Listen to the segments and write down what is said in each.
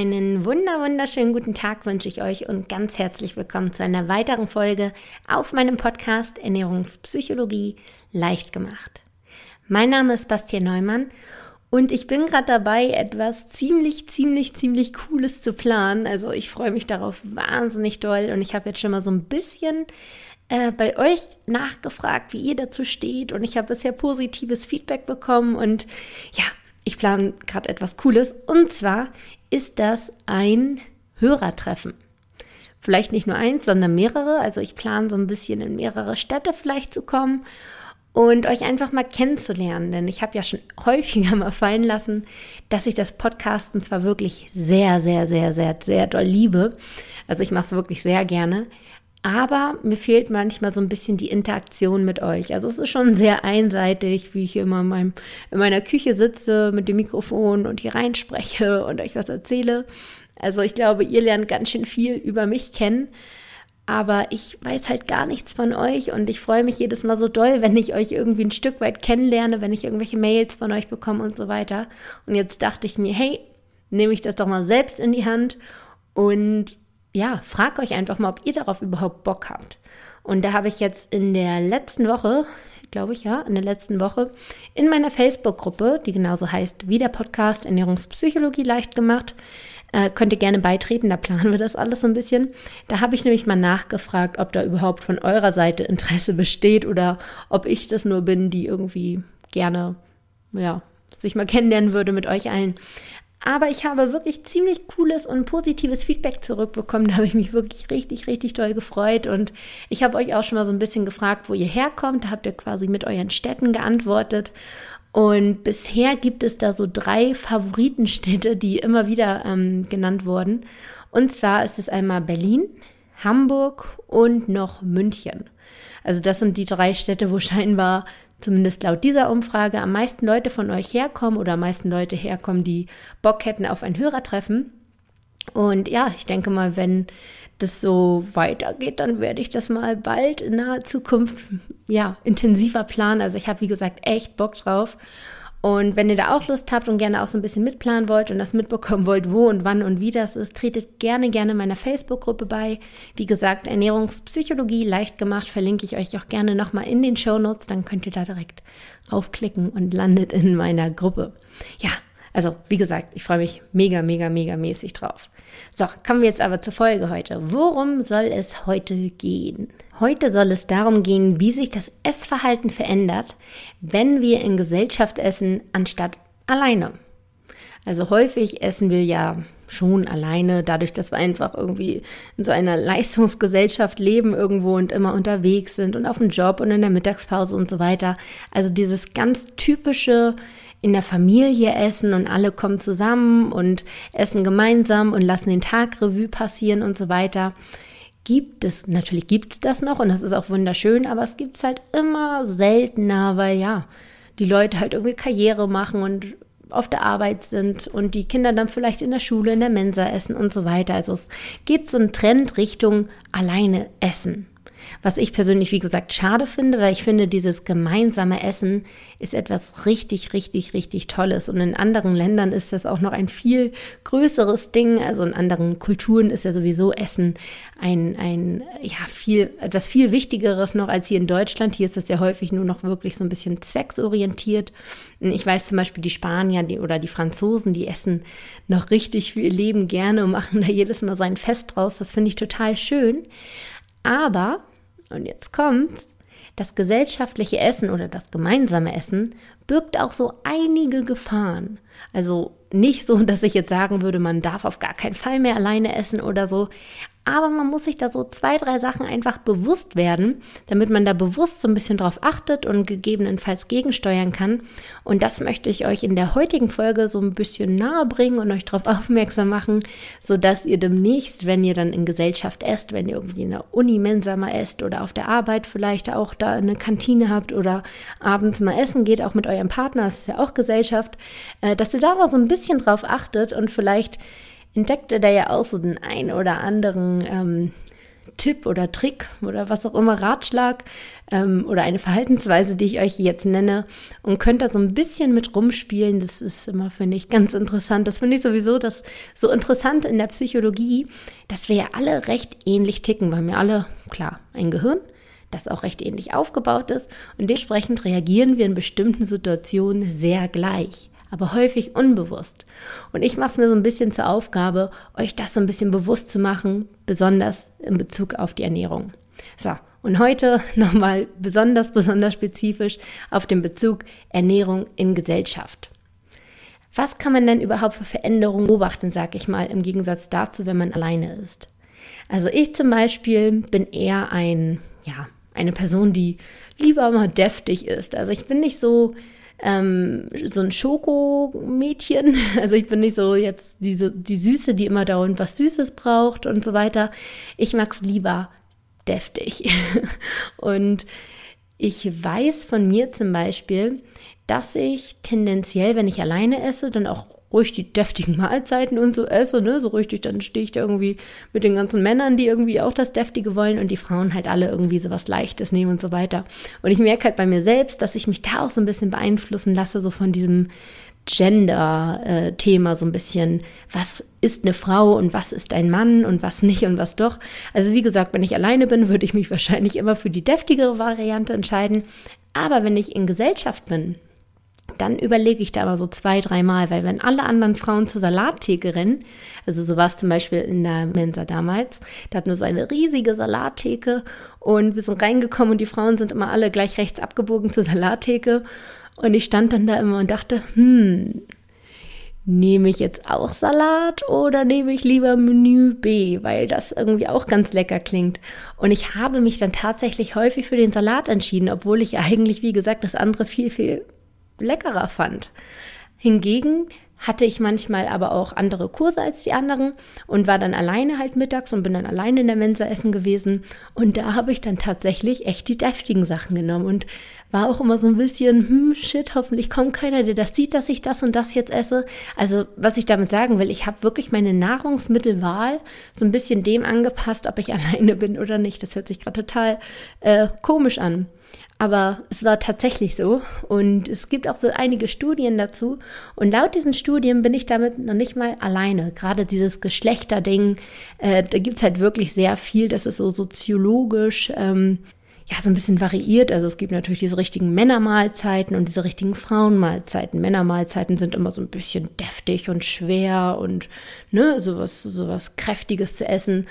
Einen wunder wunderschönen guten Tag wünsche ich euch und ganz herzlich willkommen zu einer weiteren Folge auf meinem Podcast Ernährungspsychologie leicht gemacht. Mein Name ist Bastian Neumann und ich bin gerade dabei, etwas ziemlich, ziemlich, ziemlich Cooles zu planen. Also ich freue mich darauf wahnsinnig doll und ich habe jetzt schon mal so ein bisschen äh, bei euch nachgefragt, wie ihr dazu steht und ich habe bisher positives Feedback bekommen und ja, ich plane gerade etwas Cooles und zwar ist das ein Hörertreffen. Vielleicht nicht nur eins, sondern mehrere. Also ich plane so ein bisschen in mehrere Städte vielleicht zu kommen und euch einfach mal kennenzulernen. Denn ich habe ja schon häufiger mal fallen lassen, dass ich das Podcasten zwar wirklich sehr, sehr, sehr, sehr, sehr doll liebe. Also ich mache es wirklich sehr gerne. Aber mir fehlt manchmal so ein bisschen die Interaktion mit euch. Also es ist schon sehr einseitig, wie ich immer in, meinem, in meiner Küche sitze mit dem Mikrofon und hier reinspreche und euch was erzähle. Also ich glaube, ihr lernt ganz schön viel über mich kennen. Aber ich weiß halt gar nichts von euch und ich freue mich jedes Mal so doll, wenn ich euch irgendwie ein Stück weit kennenlerne, wenn ich irgendwelche Mails von euch bekomme und so weiter. Und jetzt dachte ich mir, hey, nehme ich das doch mal selbst in die Hand und ja, frag euch einfach mal, ob ihr darauf überhaupt Bock habt. Und da habe ich jetzt in der letzten Woche, glaube ich, ja, in der letzten Woche in meiner Facebook-Gruppe, die genauso heißt wie der Podcast Ernährungspsychologie leicht gemacht, äh, könnt ihr gerne beitreten, da planen wir das alles so ein bisschen. Da habe ich nämlich mal nachgefragt, ob da überhaupt von eurer Seite Interesse besteht oder ob ich das nur bin, die irgendwie gerne, ja, sich mal kennenlernen würde mit euch allen. Aber ich habe wirklich ziemlich cooles und positives Feedback zurückbekommen. Da habe ich mich wirklich richtig, richtig toll gefreut. Und ich habe euch auch schon mal so ein bisschen gefragt, wo ihr herkommt. Da habt ihr quasi mit euren Städten geantwortet. Und bisher gibt es da so drei Favoritenstädte, die immer wieder ähm, genannt wurden. Und zwar ist es einmal Berlin, Hamburg und noch München. Also das sind die drei Städte, wo scheinbar zumindest laut dieser Umfrage, am meisten Leute von euch herkommen oder am meisten Leute herkommen, die Bock hätten auf ein Hörertreffen. Und ja, ich denke mal, wenn das so weitergeht, dann werde ich das mal bald in naher Zukunft ja intensiver planen. Also ich habe wie gesagt echt Bock drauf und wenn ihr da auch Lust habt und gerne auch so ein bisschen mitplanen wollt und das mitbekommen wollt, wo und wann und wie das ist, tretet gerne, gerne meiner Facebook-Gruppe bei. Wie gesagt, Ernährungspsychologie leicht gemacht, verlinke ich euch auch gerne nochmal in den Show Notes. Dann könnt ihr da direkt raufklicken und landet in meiner Gruppe. Ja, also, wie gesagt, ich freue mich mega, mega, mega mäßig drauf. So, kommen wir jetzt aber zur Folge heute. Worum soll es heute gehen? Heute soll es darum gehen, wie sich das Essverhalten verändert, wenn wir in Gesellschaft essen, anstatt alleine. Also häufig essen wir ja schon alleine, dadurch, dass wir einfach irgendwie in so einer Leistungsgesellschaft leben irgendwo und immer unterwegs sind und auf dem Job und in der Mittagspause und so weiter. Also dieses ganz typische in der Familie essen und alle kommen zusammen und essen gemeinsam und lassen den Tag Revue passieren und so weiter. Gibt es, natürlich gibt es das noch und das ist auch wunderschön, aber es gibt es halt immer seltener, weil ja, die Leute halt irgendwie Karriere machen und auf der Arbeit sind und die Kinder dann vielleicht in der Schule, in der Mensa essen und so weiter. Also es geht so ein Trend Richtung alleine essen. Was ich persönlich, wie gesagt, schade finde, weil ich finde, dieses gemeinsame Essen ist etwas richtig, richtig, richtig Tolles. Und in anderen Ländern ist das auch noch ein viel größeres Ding. Also in anderen Kulturen ist ja sowieso Essen ein, ein, ja, viel, etwas viel Wichtigeres noch als hier in Deutschland. Hier ist das ja häufig nur noch wirklich so ein bisschen zwecksorientiert. Ich weiß zum Beispiel, die Spanier die, oder die Franzosen, die essen noch richtig viel Leben gerne und machen da jedes Mal sein Fest draus. Das finde ich total schön. Aber und jetzt kommt's. Das gesellschaftliche Essen oder das gemeinsame Essen birgt auch so einige Gefahren. Also nicht so, dass ich jetzt sagen würde, man darf auf gar keinen Fall mehr alleine essen oder so. Aber man muss sich da so zwei, drei Sachen einfach bewusst werden, damit man da bewusst so ein bisschen drauf achtet und gegebenenfalls gegensteuern kann. Und das möchte ich euch in der heutigen Folge so ein bisschen nahe bringen und euch darauf aufmerksam machen, sodass ihr demnächst, wenn ihr dann in Gesellschaft esst, wenn ihr irgendwie in der Uni Mensa mal esst oder auf der Arbeit vielleicht auch da eine Kantine habt oder abends mal essen geht, auch mit eurem Partner, das ist ja auch Gesellschaft, äh, dass ihr da mal so ein bisschen bisschen drauf achtet und vielleicht entdeckt ihr da ja auch so den ein oder anderen, ähm, Tipp oder Trick oder was auch immer, Ratschlag ähm, oder eine Verhaltensweise, die ich euch jetzt nenne und könnt da so ein bisschen mit rumspielen. Das ist immer, finde ich, ganz interessant. Das finde ich sowieso das so interessant in der Psychologie, dass wir ja alle recht ähnlich ticken. Wir haben ja alle, klar, ein Gehirn, das auch recht ähnlich aufgebaut ist und dementsprechend reagieren wir in bestimmten Situationen sehr gleich aber häufig unbewusst. Und ich mache es mir so ein bisschen zur Aufgabe, euch das so ein bisschen bewusst zu machen, besonders in Bezug auf die Ernährung. So, und heute nochmal besonders, besonders spezifisch auf den Bezug Ernährung in Gesellschaft. Was kann man denn überhaupt für Veränderungen beobachten, sag ich mal, im Gegensatz dazu, wenn man alleine ist? Also ich zum Beispiel bin eher ein, ja, eine Person, die lieber mal deftig ist. Also ich bin nicht so ähm, so ein Schokomädchen. Also ich bin nicht so jetzt diese, die Süße, die immer dauernd was Süßes braucht und so weiter. Ich mag es lieber deftig. und ich weiß von mir zum Beispiel, dass ich tendenziell, wenn ich alleine esse, dann auch ruhig die deftigen Mahlzeiten und so esse, ne, so richtig, dann stehe ich da irgendwie mit den ganzen Männern, die irgendwie auch das Deftige wollen und die Frauen halt alle irgendwie so was Leichtes nehmen und so weiter. Und ich merke halt bei mir selbst, dass ich mich da auch so ein bisschen beeinflussen lasse, so von diesem Gender-Thema so ein bisschen, was ist eine Frau und was ist ein Mann und was nicht und was doch. Also wie gesagt, wenn ich alleine bin, würde ich mich wahrscheinlich immer für die deftigere Variante entscheiden. Aber wenn ich in Gesellschaft bin, dann überlege ich da aber so zwei, dreimal, weil wenn alle anderen Frauen zur Salattheke rennen, also so war es zum Beispiel in der Mensa damals, da hatten wir so eine riesige Salattheke und wir sind reingekommen und die Frauen sind immer alle gleich rechts abgebogen zur Salattheke und ich stand dann da immer und dachte, hm, nehme ich jetzt auch Salat oder nehme ich lieber Menü B, weil das irgendwie auch ganz lecker klingt. Und ich habe mich dann tatsächlich häufig für den Salat entschieden, obwohl ich eigentlich, wie gesagt, das andere viel, viel leckerer fand. Hingegen hatte ich manchmal aber auch andere Kurse als die anderen und war dann alleine halt mittags und bin dann alleine in der Mensa essen gewesen. Und da habe ich dann tatsächlich echt die deftigen Sachen genommen und war auch immer so ein bisschen, hm, shit, hoffentlich kommt keiner, der das sieht, dass ich das und das jetzt esse. Also, was ich damit sagen will, ich habe wirklich meine Nahrungsmittelwahl so ein bisschen dem angepasst, ob ich alleine bin oder nicht. Das hört sich gerade total äh, komisch an. Aber es war tatsächlich so. Und es gibt auch so einige Studien dazu. Und laut diesen Studien bin ich damit noch nicht mal alleine. Gerade dieses Geschlechterding, äh, da gibt es halt wirklich sehr viel. Das ist so soziologisch. Ähm, ja, so ein bisschen variiert. Also es gibt natürlich diese richtigen Männermahlzeiten und diese richtigen Frauenmahlzeiten. Männermahlzeiten sind immer so ein bisschen deftig und schwer und ne, sowas, sowas Kräftiges zu essen.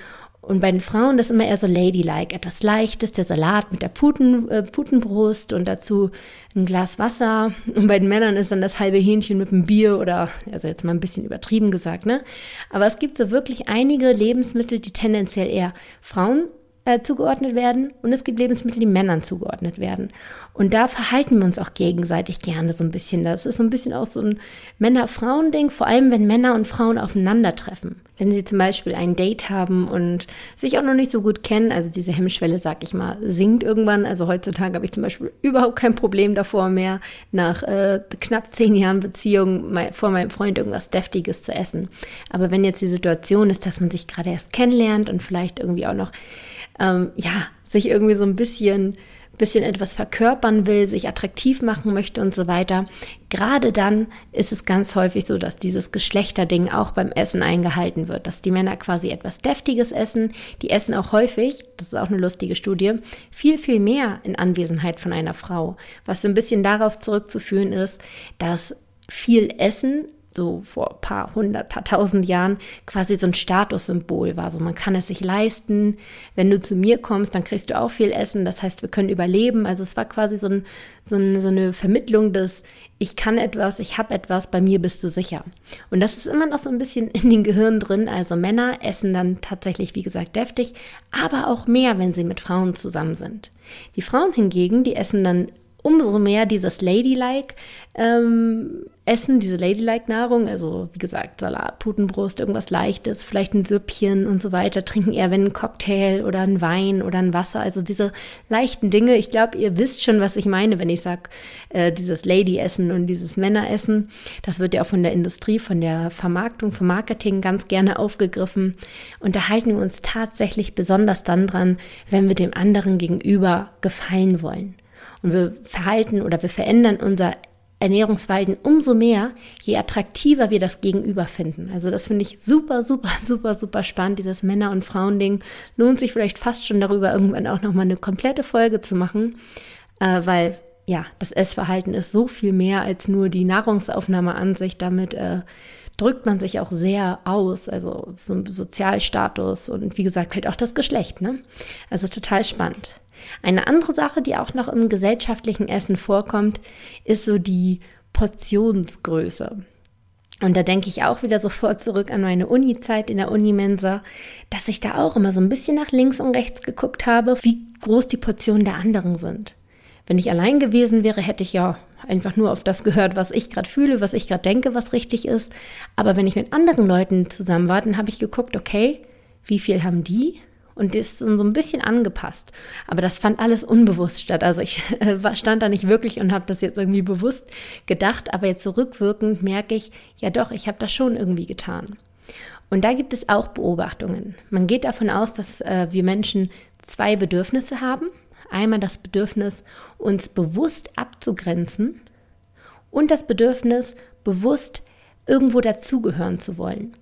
Und bei den Frauen das immer eher so ladylike, etwas Leichtes, der Salat mit der Puten, äh, Putenbrust und dazu ein Glas Wasser. Und bei den Männern ist dann das halbe Hähnchen mit einem Bier oder, also jetzt mal ein bisschen übertrieben gesagt, ne? Aber es gibt so wirklich einige Lebensmittel, die tendenziell eher Frauen äh, zugeordnet werden und es gibt Lebensmittel, die Männern zugeordnet werden. Und da verhalten wir uns auch gegenseitig gerne so ein bisschen. Das ist so ein bisschen auch so ein Männer-Frauen-Ding, vor allem wenn Männer und Frauen aufeinandertreffen. Wenn sie zum Beispiel ein Date haben und sich auch noch nicht so gut kennen, also diese Hemmschwelle, sag ich mal, sinkt irgendwann. Also heutzutage habe ich zum Beispiel überhaupt kein Problem davor mehr, nach äh, knapp zehn Jahren Beziehung mein, vor meinem Freund irgendwas Deftiges zu essen. Aber wenn jetzt die Situation ist, dass man sich gerade erst kennenlernt und vielleicht irgendwie auch noch ähm, ja, sich irgendwie so ein bisschen, bisschen etwas verkörpern will, sich attraktiv machen möchte und so weiter. Gerade dann ist es ganz häufig so, dass dieses Geschlechterding auch beim Essen eingehalten wird, dass die Männer quasi etwas Deftiges essen. Die essen auch häufig, das ist auch eine lustige Studie, viel, viel mehr in Anwesenheit von einer Frau, was so ein bisschen darauf zurückzuführen ist, dass viel Essen so vor ein paar hundert, paar tausend Jahren quasi so ein Statussymbol war. So man kann es sich leisten. Wenn du zu mir kommst, dann kriegst du auch viel Essen. Das heißt, wir können überleben. Also es war quasi so, ein, so, ein, so eine Vermittlung des ich kann etwas, ich habe etwas, bei mir bist du sicher. Und das ist immer noch so ein bisschen in den Gehirn drin. Also Männer essen dann tatsächlich, wie gesagt, deftig, aber auch mehr, wenn sie mit Frauen zusammen sind. Die Frauen hingegen, die essen dann umso mehr dieses Ladylike ähm, essen, diese Ladylike-Nahrung, also wie gesagt, Salat, Putenbrust, irgendwas Leichtes, vielleicht ein Süppchen und so weiter, trinken eher, wenn ein Cocktail oder ein Wein oder ein Wasser, also diese leichten Dinge. Ich glaube, ihr wisst schon, was ich meine, wenn ich sage, äh, dieses Lady-Essen und dieses Männeressen. Das wird ja auch von der Industrie, von der Vermarktung, vom Marketing ganz gerne aufgegriffen. Und da halten wir uns tatsächlich besonders dann dran, wenn wir dem anderen gegenüber gefallen wollen. Und wir verhalten oder wir verändern unser Ernährungsverhalten umso mehr, je attraktiver wir das Gegenüber finden. Also das finde ich super, super, super, super spannend. Dieses Männer- und Frauending lohnt sich vielleicht fast schon darüber, irgendwann auch nochmal eine komplette Folge zu machen, äh, weil ja, das Essverhalten ist so viel mehr als nur die Nahrungsaufnahme an sich. Damit äh, drückt man sich auch sehr aus, also so Sozialstatus und wie gesagt halt auch das Geschlecht. Ne? Also total spannend. Eine andere Sache, die auch noch im gesellschaftlichen Essen vorkommt, ist so die Portionsgröße. Und da denke ich auch wieder sofort zurück an meine Uni-Zeit in der Unimensa, dass ich da auch immer so ein bisschen nach links und rechts geguckt habe, wie groß die Portionen der anderen sind. Wenn ich allein gewesen wäre, hätte ich ja einfach nur auf das gehört, was ich gerade fühle, was ich gerade denke, was richtig ist. Aber wenn ich mit anderen Leuten zusammen war, dann habe ich geguckt, okay, wie viel haben die und die ist so ein bisschen angepasst. Aber das fand alles unbewusst statt. Also ich stand da nicht wirklich und habe das jetzt irgendwie bewusst gedacht, aber jetzt zurückwirkend merke ich, ja doch, ich habe das schon irgendwie getan. Und da gibt es auch Beobachtungen. Man geht davon aus, dass äh, wir Menschen zwei Bedürfnisse haben. Einmal das Bedürfnis, uns bewusst abzugrenzen und das Bedürfnis, bewusst irgendwo dazugehören zu wollen.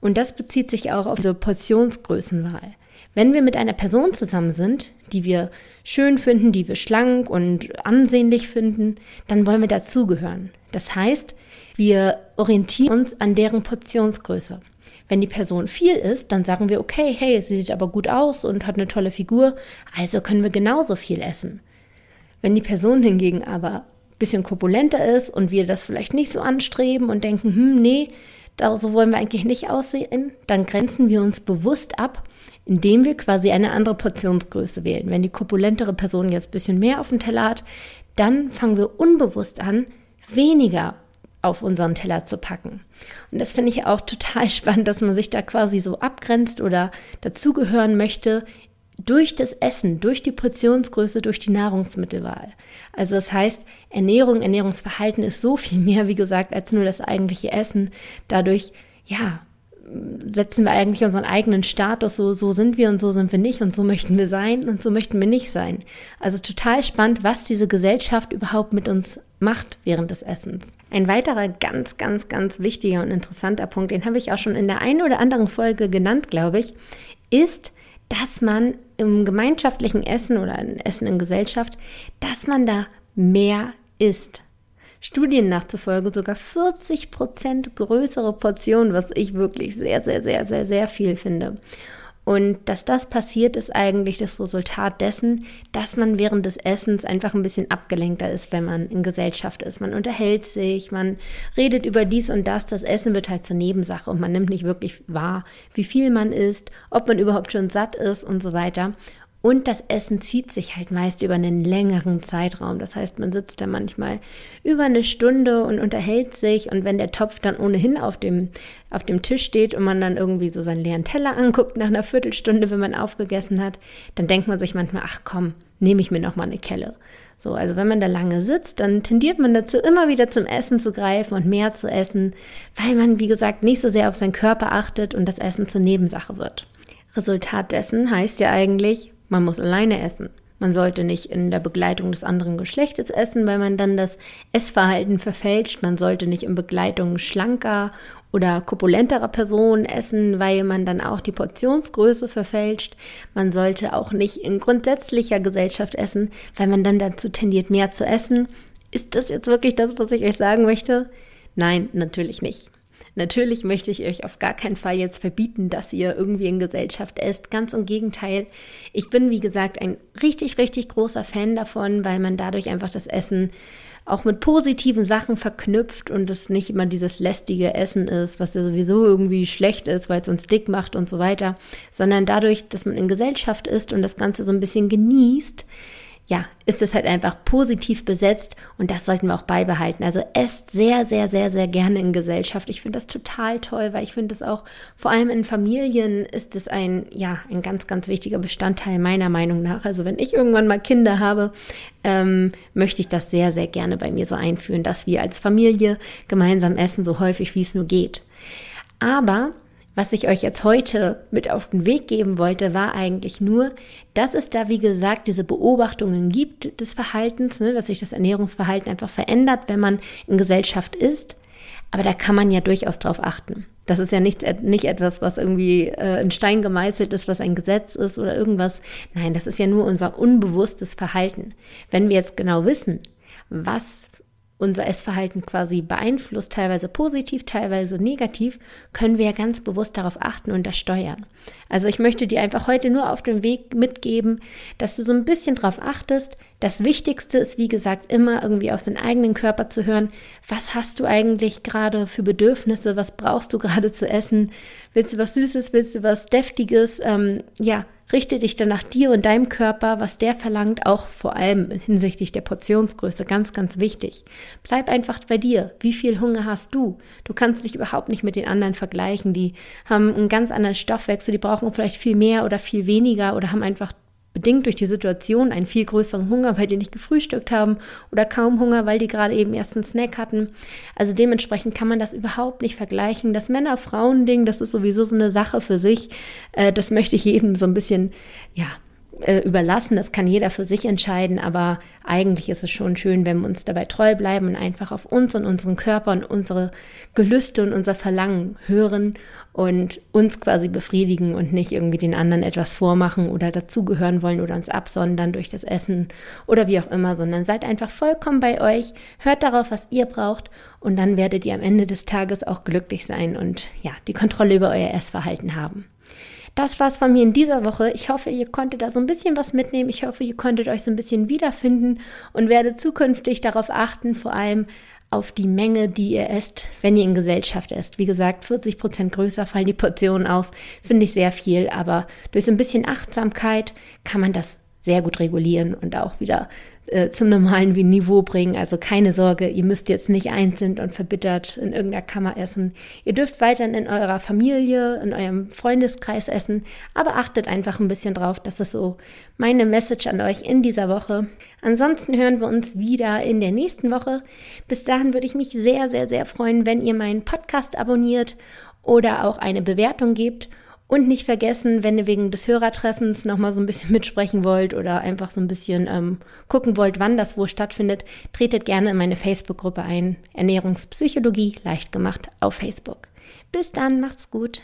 Und das bezieht sich auch auf diese Portionsgrößenwahl. Wenn wir mit einer Person zusammen sind, die wir schön finden, die wir schlank und ansehnlich finden, dann wollen wir dazugehören. Das heißt, wir orientieren uns an deren Portionsgröße. Wenn die Person viel ist, dann sagen wir, okay, hey, sie sieht aber gut aus und hat eine tolle Figur, also können wir genauso viel essen. Wenn die Person hingegen aber ein bisschen korpulenter ist und wir das vielleicht nicht so anstreben und denken, hm, nee, so wollen wir eigentlich nicht aussehen, dann grenzen wir uns bewusst ab indem wir quasi eine andere Portionsgröße wählen. Wenn die korpulentere Person jetzt ein bisschen mehr auf dem Teller hat, dann fangen wir unbewusst an, weniger auf unseren Teller zu packen. Und das finde ich auch total spannend, dass man sich da quasi so abgrenzt oder dazugehören möchte durch das Essen, durch die Portionsgröße, durch die Nahrungsmittelwahl. Also das heißt, Ernährung, Ernährungsverhalten ist so viel mehr, wie gesagt, als nur das eigentliche Essen. Dadurch, ja, setzen wir eigentlich unseren eigenen Status, so, so sind wir und so sind wir nicht und so möchten wir sein und so möchten wir nicht sein. Also total spannend, was diese Gesellschaft überhaupt mit uns macht während des Essens. Ein weiterer ganz, ganz, ganz wichtiger und interessanter Punkt, den habe ich auch schon in der einen oder anderen Folge genannt, glaube ich, ist, dass man im gemeinschaftlichen Essen oder im Essen in Gesellschaft, dass man da mehr isst. Studien nachzufolge sogar 40 Prozent größere Portionen, was ich wirklich sehr, sehr, sehr, sehr, sehr viel finde. Und dass das passiert, ist eigentlich das Resultat dessen, dass man während des Essens einfach ein bisschen abgelenkter ist, wenn man in Gesellschaft ist. Man unterhält sich, man redet über dies und das. Das Essen wird halt zur Nebensache und man nimmt nicht wirklich wahr, wie viel man isst, ob man überhaupt schon satt ist und so weiter. Und das Essen zieht sich halt meist über einen längeren Zeitraum. Das heißt, man sitzt da manchmal über eine Stunde und unterhält sich. Und wenn der Topf dann ohnehin auf dem, auf dem Tisch steht und man dann irgendwie so seinen leeren Teller anguckt nach einer Viertelstunde, wenn man aufgegessen hat, dann denkt man sich manchmal, ach komm, nehme ich mir noch mal eine Kelle. So, also wenn man da lange sitzt, dann tendiert man dazu, immer wieder zum Essen zu greifen und mehr zu essen, weil man, wie gesagt, nicht so sehr auf seinen Körper achtet und das Essen zur Nebensache wird. Resultat dessen heißt ja eigentlich, man muss alleine essen. Man sollte nicht in der Begleitung des anderen Geschlechtes essen, weil man dann das Essverhalten verfälscht. Man sollte nicht in Begleitung schlanker oder korpulenterer Personen essen, weil man dann auch die Portionsgröße verfälscht. Man sollte auch nicht in grundsätzlicher Gesellschaft essen, weil man dann dazu tendiert, mehr zu essen. Ist das jetzt wirklich das, was ich euch sagen möchte? Nein, natürlich nicht. Natürlich möchte ich euch auf gar keinen Fall jetzt verbieten, dass ihr irgendwie in Gesellschaft esst. Ganz im Gegenteil. Ich bin, wie gesagt, ein richtig, richtig großer Fan davon, weil man dadurch einfach das Essen auch mit positiven Sachen verknüpft und es nicht immer dieses lästige Essen ist, was ja sowieso irgendwie schlecht ist, weil es uns dick macht und so weiter, sondern dadurch, dass man in Gesellschaft ist und das Ganze so ein bisschen genießt, ja, ist es halt einfach positiv besetzt und das sollten wir auch beibehalten. Also esst sehr, sehr, sehr, sehr gerne in Gesellschaft. Ich finde das total toll, weil ich finde es auch, vor allem in Familien ist es ein, ja, ein ganz, ganz wichtiger Bestandteil meiner Meinung nach. Also wenn ich irgendwann mal Kinder habe, ähm, möchte ich das sehr, sehr gerne bei mir so einführen, dass wir als Familie gemeinsam essen, so häufig wie es nur geht. Aber was ich euch jetzt heute mit auf den Weg geben wollte, war eigentlich nur, dass es da, wie gesagt, diese Beobachtungen gibt des Verhaltens, ne, dass sich das Ernährungsverhalten einfach verändert, wenn man in Gesellschaft ist. Aber da kann man ja durchaus drauf achten. Das ist ja nicht, nicht etwas, was irgendwie äh, in Stein gemeißelt ist, was ein Gesetz ist oder irgendwas. Nein, das ist ja nur unser unbewusstes Verhalten. Wenn wir jetzt genau wissen, was unser Essverhalten quasi beeinflusst, teilweise positiv, teilweise negativ, können wir ja ganz bewusst darauf achten und das steuern. Also ich möchte dir einfach heute nur auf dem Weg mitgeben, dass du so ein bisschen darauf achtest. Das Wichtigste ist, wie gesagt, immer irgendwie aus deinem eigenen Körper zu hören, was hast du eigentlich gerade für Bedürfnisse, was brauchst du gerade zu essen, willst du was Süßes, willst du was Deftiges, ähm, ja, Richte dich dann nach dir und deinem Körper, was der verlangt, auch vor allem hinsichtlich der Portionsgröße, ganz, ganz wichtig. Bleib einfach bei dir. Wie viel Hunger hast du? Du kannst dich überhaupt nicht mit den anderen vergleichen. Die haben einen ganz anderen Stoffwechsel, die brauchen vielleicht viel mehr oder viel weniger oder haben einfach bedingt durch die Situation einen viel größeren Hunger, weil die nicht gefrühstückt haben oder kaum Hunger, weil die gerade eben erst einen Snack hatten. Also dementsprechend kann man das überhaupt nicht vergleichen. Das Männer-Frauen-Ding, das ist sowieso so eine Sache für sich. Äh, das möchte ich jedem so ein bisschen, ja, äh, überlassen. Das kann jeder für sich entscheiden, aber eigentlich ist es schon schön, wenn wir uns dabei treu bleiben und einfach auf uns und unseren Körper und unsere Gelüste und unser Verlangen hören und uns quasi befriedigen und nicht irgendwie den anderen etwas vormachen oder dazugehören wollen oder uns absondern durch das Essen oder wie auch immer, sondern seid einfach vollkommen bei euch, hört darauf, was ihr braucht und dann werdet ihr am Ende des Tages auch glücklich sein und ja, die Kontrolle über euer Essverhalten haben. Das war's von mir in dieser Woche. Ich hoffe, ihr konntet da so ein bisschen was mitnehmen. Ich hoffe, ihr konntet euch so ein bisschen wiederfinden und werdet zukünftig darauf achten, vor allem auf die Menge, die ihr esst, wenn ihr in Gesellschaft esst. Wie gesagt, 40 Prozent größer fallen die Portionen aus. Finde ich sehr viel, aber durch so ein bisschen Achtsamkeit kann man das sehr gut regulieren und auch wieder äh, zum normalen Niveau bringen. Also keine Sorge, ihr müsst jetzt nicht einzeln und verbittert in irgendeiner Kammer essen. Ihr dürft weiterhin in eurer Familie, in eurem Freundeskreis essen, aber achtet einfach ein bisschen drauf. Das ist so meine Message an euch in dieser Woche. Ansonsten hören wir uns wieder in der nächsten Woche. Bis dahin würde ich mich sehr, sehr, sehr freuen, wenn ihr meinen Podcast abonniert oder auch eine Bewertung gebt. Und nicht vergessen, wenn ihr wegen des Hörertreffens nochmal so ein bisschen mitsprechen wollt oder einfach so ein bisschen ähm, gucken wollt, wann das wo stattfindet, tretet gerne in meine Facebook-Gruppe ein. Ernährungspsychologie leicht gemacht auf Facebook. Bis dann, macht's gut.